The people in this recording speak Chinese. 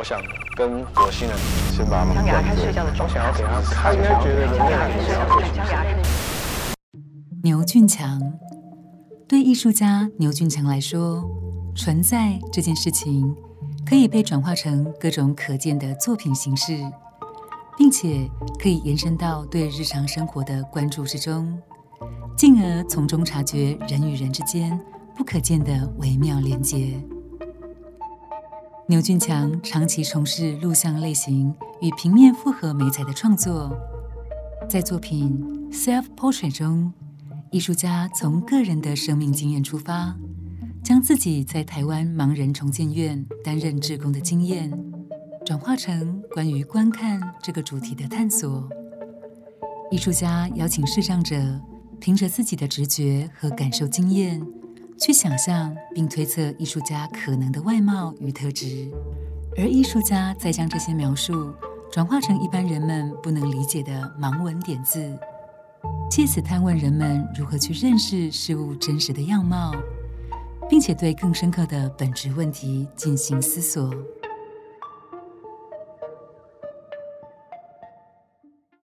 我想跟火星人先把他们想给他看睡觉的我想要给他看，应该觉得人类很想要想给他看牛俊强对艺术家牛俊强来说，存在这件事情可以被转化成各种可见的作品形式，并且可以延伸到对日常生活的关注之中，进而从中察觉人与人之间不可见的微妙连结。牛俊强长期从事录像类型与平面复合美彩的创作，在作品《Self Portrait》中，艺术家从个人的生命经验出发，将自己在台湾盲人重建院担任志工的经验，转化成关于观看这个主题的探索。艺术家邀请视障者凭着自己的直觉和感受经验，去想象并推测艺术家可能的外貌与特质，而艺术家再将这些描述转化成一般人们不能理解的盲文点字。借此探问人们如何去认识事物真实的样貌，并且对更深刻的本质问题进行思索。